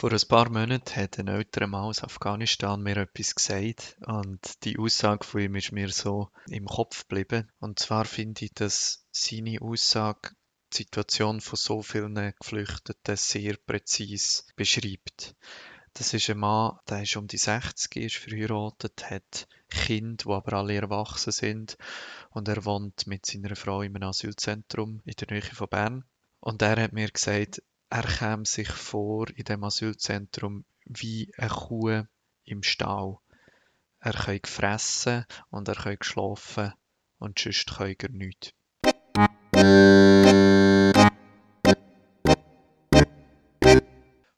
Vor ein paar Monaten hat ein älterer Mann aus Afghanistan mir etwas gesagt und die Aussage von ihm ist mir so im Kopf geblieben. Und zwar finde ich, dass seine Aussage die Situation von so vielen Geflüchteten sehr präzise beschreibt. Das ist ein Mann, der ist um die 60, ist verheiratet, hat Kinder, die aber alle erwachsen sind und er wohnt mit seiner Frau in einem Asylzentrum in der Nähe von Bern. Und er hat mir gesagt, er käme sich vor in dem Asylzentrum wie eine Kuh im Stall. Er kann fressen und er kann schlafen und sonst kann er nichts.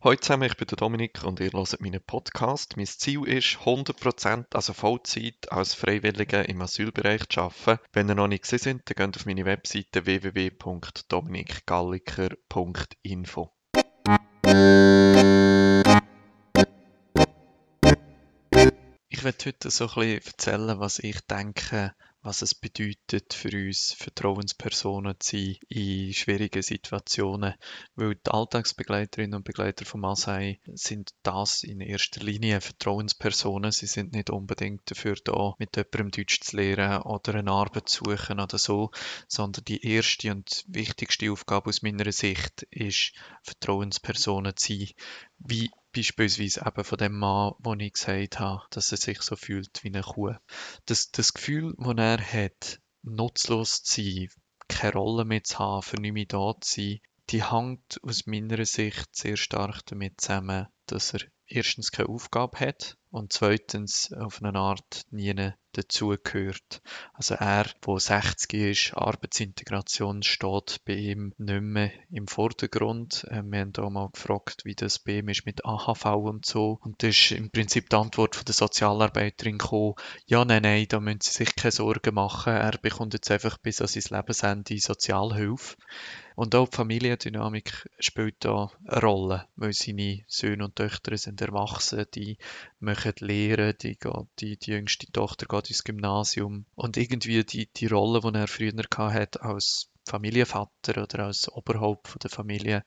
Hallo zusammen, ich bin der Dominik und ihr hört meinen Podcast. Mein Ziel ist, 100%, also Vollzeit, als Freiwilliger im Asylbereich zu arbeiten. Wenn ihr noch nicht gesehen seid, dann geht auf meine Webseite www.dominikgalliker.info. Ich werde heute so ein bisschen erzählen, was ich denke, was es bedeutet für uns, Vertrauenspersonen zu sein in schwierigen Situationen. Weil die Alltagsbegleiterinnen und Begleiter von Masai sind das in erster Linie Vertrauenspersonen. Sie sind nicht unbedingt dafür da, mit jemandem Deutsch zu lernen oder eine Arbeit zu suchen oder so, sondern die erste und wichtigste Aufgabe aus meiner Sicht ist, Vertrauenspersonen zu sein. Wie beispielsweise eben von dem Mann, wo ich gesagt habe, dass er sich so fühlt wie eine Kuh. Das, das Gefühl, das er hat, nutzlos zu sein, keine Rolle mehr zu haben, für nicht mehr da zu sein, die hängt aus meiner Sicht sehr stark damit zusammen, dass er erstens keine Aufgabe hat und zweitens auf eine Art nie dazugehört. Also er, wo 60 ist, Arbeitsintegration steht bei ihm nicht mehr im Vordergrund. Äh, wir haben auch mal gefragt, wie das bei ihm ist mit AHV und so. Und da ist im Prinzip die Antwort von der Sozialarbeiterin gekommen, ja, nein, nein, da müssen Sie sich keine Sorgen machen. Er bekommt jetzt einfach bis an sein Lebensende Sozialhilfe. Und auch die Familiendynamik spielt da eine Rolle, weil seine Söhne und Töchter sind erwachsen, die machen Lehren, die, die, die jüngste Tochter geht ins Gymnasium. Und irgendwie die, die Rolle, die er früher hatte als Familienvater oder als Oberhaupt von der Familie,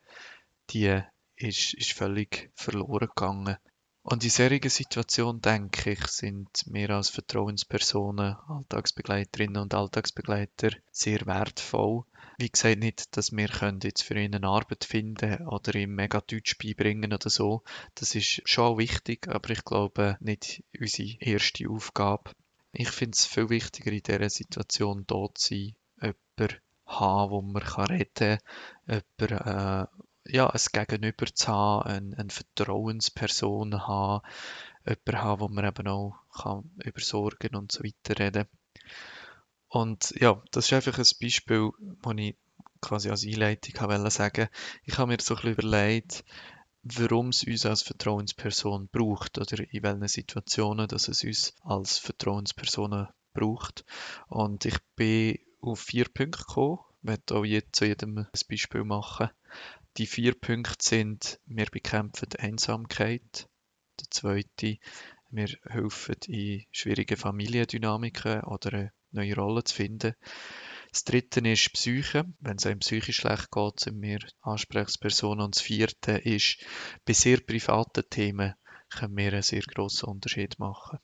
die ist, ist völlig verloren gegangen. Und in solchen Situationen, denke ich, sind wir als Vertrauenspersonen, Alltagsbegleiterinnen und Alltagsbegleiter sehr wertvoll. Wie gesagt, nicht, dass wir jetzt für ihn eine Arbeit finden oder ihm mega Deutsch beibringen oder so. Das ist schon wichtig, aber ich glaube nicht unsere erste Aufgabe. Ich finde es viel wichtiger, in dieser Situation da zu sein, jemanden haben, wo man reden kann, jemanden, äh, ja, ein Gegenüber zu haben, eine, eine Vertrauensperson haben, jemanden haben, wo man eben auch kann über Sorgen und so weiter reden Und ja, das ist einfach ein Beispiel, das ich quasi als Einleitung wollte sagen. Ich habe mir so ein bisschen überlegt, warum es uns als Vertrauensperson braucht oder in welchen Situationen dass es uns als Vertrauenspersonen braucht. Und ich bin auf vier Punkte gekommen. Ich werde auch zu jedem ein Beispiel machen. Die vier Punkte sind, wir bekämpfen Einsamkeit. Der zweite, wir helfen in schwierigen Familiendynamiken oder neue Rolle zu finden. Das dritte ist Psyche. Wenn es einem psychisch schlecht geht, sind wir Ansprechpersonen. Und das vierte ist, bei sehr privaten Themen können wir einen sehr grossen Unterschied machen.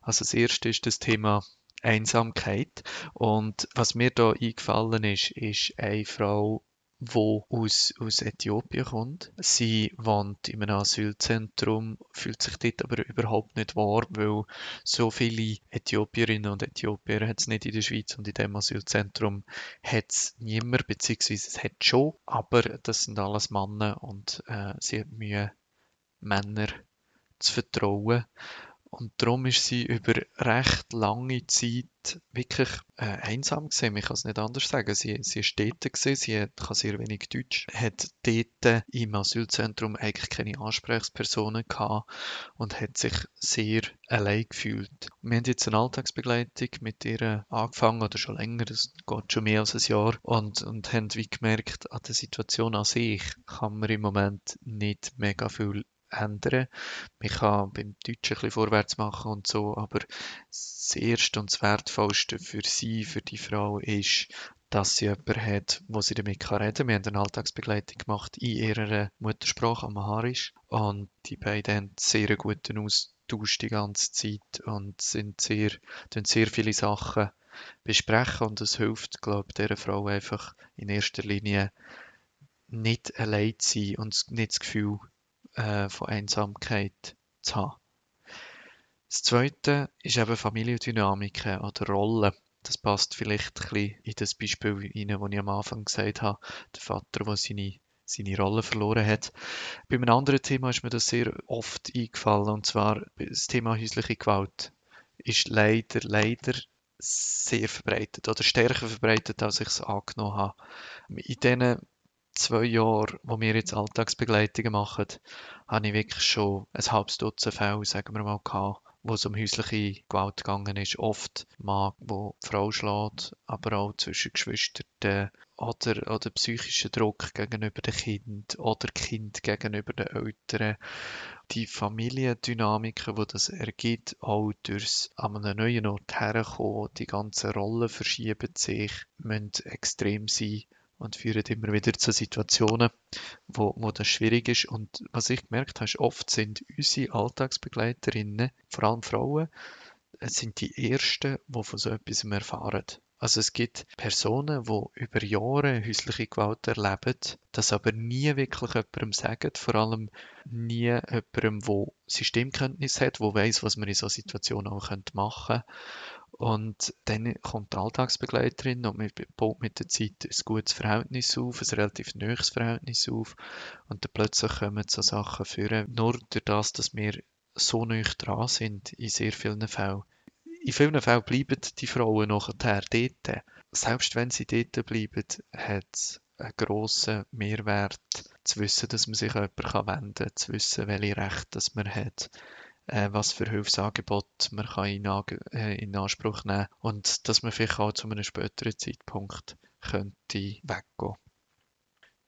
Also das erste ist das Thema Einsamkeit. Und was mir da eingefallen ist, ist eine Frau, wo aus, aus Äthiopien kommt. Sie wohnt in einem Asylzentrum, fühlt sich dort aber überhaupt nicht wahr, weil so viele Äthiopierinnen und Äthiopier hat es nicht in der Schweiz und in dem Asylzentrum hat es niemand, beziehungsweise es hat schon, aber das sind alles Männer und äh, sie hat Mühe, Männer zu vertrauen. Und darum ist sie über recht lange Zeit wirklich äh, einsam gewesen. Ich kann es nicht anders sagen. Sie, sie ist dort gewesen, sie hat, kann sehr wenig Deutsch, hat dort im Asylzentrum eigentlich keine Ansprechpersonen gehabt und hat sich sehr allein gefühlt. Wir haben jetzt eine Alltagsbegleitung mit ihr angefangen, oder schon länger, das geht schon mehr als ein Jahr, und, und haben wie gemerkt, an der Situation an sich kann man im Moment nicht mega viel ändern. Man kann beim Deutschen ein vorwärts machen und so, aber das Erste und das Wertvollste für sie, für die Frau, ist, dass sie jemanden hat, wo sie damit kann reden kann. Wir haben eine Alltagsbegleitung gemacht in ihrer Muttersprache, Amharisch. Und die beiden haben sehr guten Austausch die ganze Zeit und sind sehr, sehr viele Sachen besprechen. Und es hilft, glaube ich, dieser Frau einfach in erster Linie nicht allein zu sein und nicht das Gefühl äh, von Einsamkeit zu haben. Das Zweite ist eben Familiendynamiken oder Rollen. Das passt vielleicht ein bisschen in das Beispiel rein, das ich am Anfang gesagt habe. Der Vater, der seine, seine Rolle verloren hat. Bei einem anderen Thema ist mir das sehr oft eingefallen, und zwar das Thema häusliche Gewalt ist leider, leider sehr verbreitet oder stärker verbreitet, als ich es angenommen habe. In diesen zwei Jahren, wo wir jetzt Alltagsbegleitungen machen, habe ich wirklich schon ein halbes Dutzend Fälle, sagen wir mal, gehabt, wo es um häusliche Gewalt gegangen ist. Oft Mann, wo die Frau schlägt, aber auch zwischen Geschwistern oder, oder psychischer Druck gegenüber dem Kind oder Kind gegenüber den Eltern. Die Familiendynamiken, die das ergibt, auch durchs an einem neuen Ort herkommen, die ganzen Rollen verschieben sich, müssen extrem sein und führen immer wieder zu Situationen, wo, wo das schwierig ist. Und was ich gemerkt habe, oft sind unsere Alltagsbegleiterinnen, vor allem Frauen, sind die Ersten, die von so etwas erfahren. Also es gibt Personen, die über Jahre häusliche Gewalt erleben, das aber nie wirklich jemandem sagen, vor allem nie jemandem, der Systemkenntnis hat, der weiß, was man in so Situationen auch machen könnte. Und dann kommt die Alltagsbegleiterin und man baut mit der Zeit ein gutes Verhältnis auf, ein relativ nahes Verhältnis auf. Und dann plötzlich kommen so Sachen führen, nur durch das, dass wir so nah dran sind in sehr vielen Fällen in vielen Fällen bleiben die Frauen nachher dort. Selbst wenn sie dort bleiben, hat es einen grossen Mehrwert, zu wissen, dass man sich an jemanden wenden kann, zu wissen, welche Rechte man hat, äh, was für Hilfsangebote man kann in, äh, in Anspruch nehmen kann und dass man vielleicht auch zu einem späteren Zeitpunkt könnte weggehen.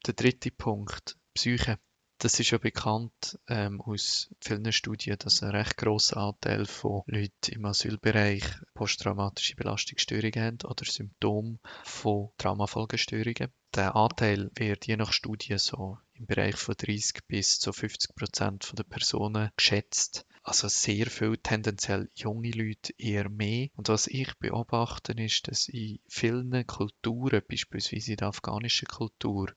Der dritte Punkt, Psyche. Das ist ja bekannt ähm, aus vielen Studien, dass ein recht grosser Anteil von Leuten im Asylbereich posttraumatische Belastungsstörungen haben oder Symptome von Traumafolgestörungen. Der Anteil wird je nach Studie so im Bereich von 30 bis zu 50 Prozent der Personen geschätzt. Also sehr viel, tendenziell junge Leute eher mehr. Und was ich beobachte, ist, dass in vielen Kulturen, beispielsweise in der afghanischen Kultur,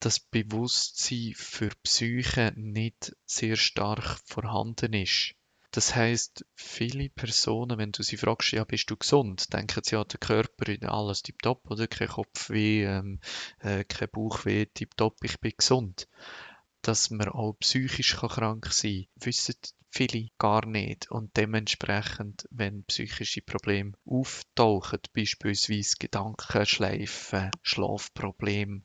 das Bewusstsein für Psyche nicht sehr stark vorhanden ist. Das heißt, viele Personen, wenn du sie fragst, ja, bist du gesund, denken sie, ja, der Körper, alles tiptop, oder? Kein Kopfweh, ähm, äh, kein Bauchweh, tiptop, ich bin gesund. Dass man auch psychisch krank sein kann, wissen viele gar nicht. Und dementsprechend, wenn psychische Probleme auftauchen, beispielsweise Gedankenschleifen, Schlafprobleme,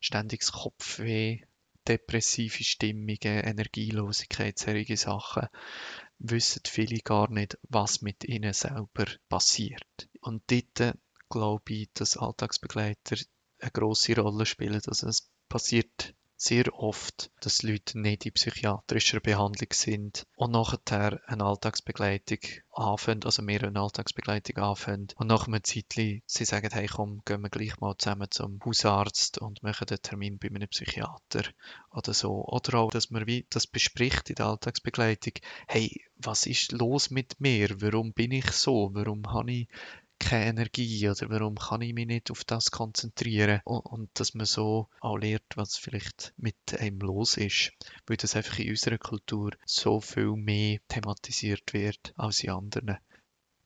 ständiges Kopfweh, depressive Stimmungen, Energielosigkeit, solche Sachen, wissen viele gar nicht, was mit ihnen selber passiert. Und dort glaube ich, dass Alltagsbegleiter eine grosse Rolle spielen. Also es passiert sehr oft, dass Leute nicht in psychiatrischer Behandlung sind und nachher eine Alltagsbegleitung anfangen, also mehr eine Alltagsbegleitung anfangen und nach einem Zeitchen sie sagen, hey komm, gehen wir gleich mal zusammen zum Hausarzt und machen einen Termin bei einem Psychiater oder so. Oder auch, dass man wie das bespricht in der Alltagsbegleitung, hey, was ist los mit mir? Warum bin ich so? Warum habe ich keine Energie oder warum kann ich mich nicht auf das konzentrieren und, und dass man so auch lernt, was vielleicht mit einem los ist, weil das einfach in unserer Kultur so viel mehr thematisiert wird als in anderen.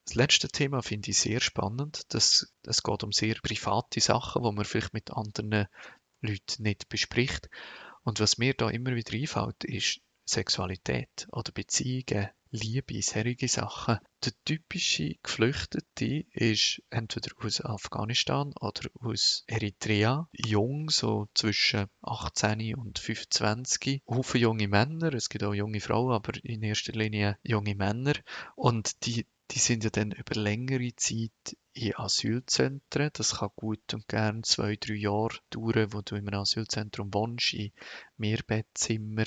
Das letzte Thema finde ich sehr spannend. Das, es geht um sehr private Sachen, wo man vielleicht mit anderen Leuten nicht bespricht. Und was mir da immer wieder einfällt, ist Sexualität oder Beziehungen, Liebe, solche Sachen. Der typische Geflüchtete ist entweder aus Afghanistan oder aus Eritrea, jung, so zwischen 18 und 25. Haufen junge Männer, es gibt auch junge Frauen, aber in erster Linie junge Männer. Und die die sind ja dann über längere Zeit in Asylzentren. Das kann gut und gern zwei, drei Jahre dauern, wo du in einem Asylzentrum wohnst, in Mehrbettzimmer.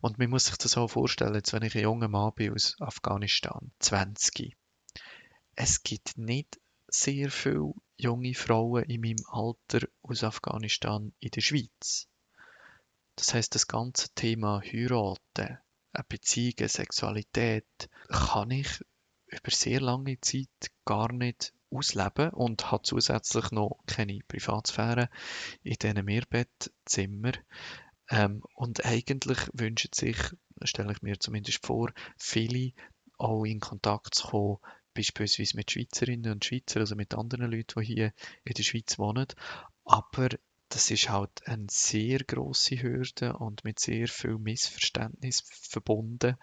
Und man muss sich das auch vorstellen, jetzt wenn ich ein junger Mann bin aus Afghanistan, 20. Es gibt nicht sehr viele junge Frauen in meinem Alter aus Afghanistan in der Schweiz. Das heißt, das ganze Thema Heiraten, Beziehungen, Sexualität kann ich über sehr lange Zeit gar nicht ausleben und habe zusätzlich noch keine Privatsphäre in diesen Mehrbettzimmer. Ähm, und eigentlich wünschen sich, stelle ich mir zumindest vor, viele auch in Kontakt zu kommen, beispielsweise mit Schweizerinnen und Schweizern, also mit anderen Leuten, die hier in der Schweiz wohnen. Aber das ist halt eine sehr große Hürde und mit sehr viel Missverständnis verbunden.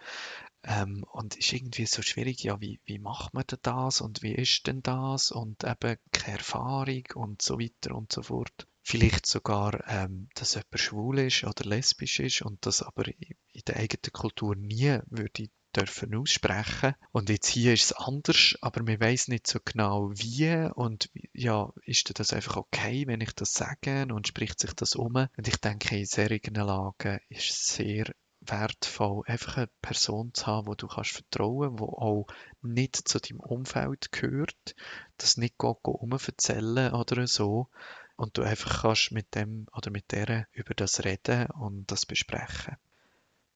Ähm, und ist irgendwie so schwierig, ja, wie, wie macht man denn das und wie ist denn das und eben keine Erfahrung und so weiter und so fort. Vielleicht sogar, ähm, dass jemand schwul ist oder lesbisch ist und das aber in der eigenen Kultur nie würde dürfen aussprechen. Und jetzt hier ist es anders, aber man weiß nicht so genau wie und ja, ist das einfach okay, wenn ich das sage und spricht sich das um? Und ich denke, in solchen Lagen ist es sehr wertvoll, einfach eine Person zu haben, wo du kannst vertrauen, wo auch nicht zu deinem Umfeld gehört, das nicht um erzählen oder so und du einfach kannst mit dem oder mit der über das reden und das besprechen.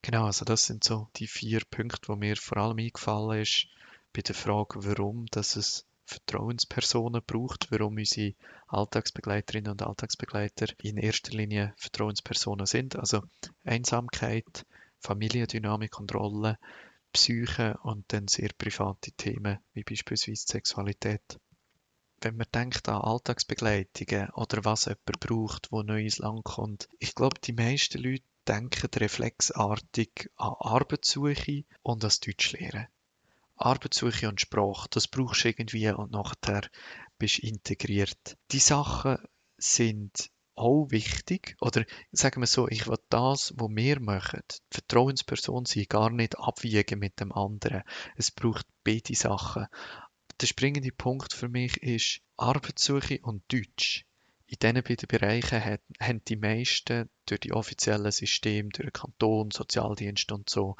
Genau, also das sind so die vier Punkte, wo mir vor allem eingefallen ist bei der Frage, warum dass es Vertrauenspersonen braucht, warum unsere Alltagsbegleiterinnen und Alltagsbegleiter in erster Linie Vertrauenspersonen sind. Also Einsamkeit, Familiendynamik und Rolle, Psyche und dann sehr private Themen wie beispielsweise Sexualität. Wenn man denkt an Alltagsbegleitungen oder was jemand braucht, wo neu ins Land kommt, ich glaube, die meisten Leute denken reflexartig an Arbeitssuche und an Deutschlehren. Arbeitssuche und Sprache, das brauchst du irgendwie und nachher bist du integriert. Die Sachen sind auch wichtig, oder sagen wir so, ich will das, was wir machen, Vertrauensperson sein, gar nicht abwiegen mit dem anderen. Es braucht beide Sachen. Der springende Punkt für mich ist Arbeitssuche und Deutsch. In diesen beiden Bereichen haben die meisten durch die offiziellen Systeme, durch den Kanton, Sozialdienst und so,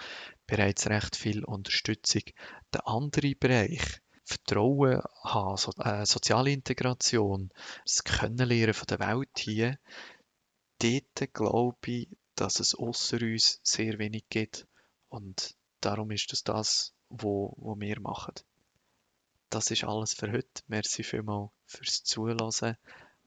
bereits recht viel Unterstützung. Der andere Bereich, Vertrauen haben, so, äh, soziale Integration, das Kennenlernen von der Welt hier, dort glaube ich, dass es außer uns sehr wenig gibt. Und darum ist das das, was wir machen. Das ist alles für heute. Merci vielmals fürs Zuhören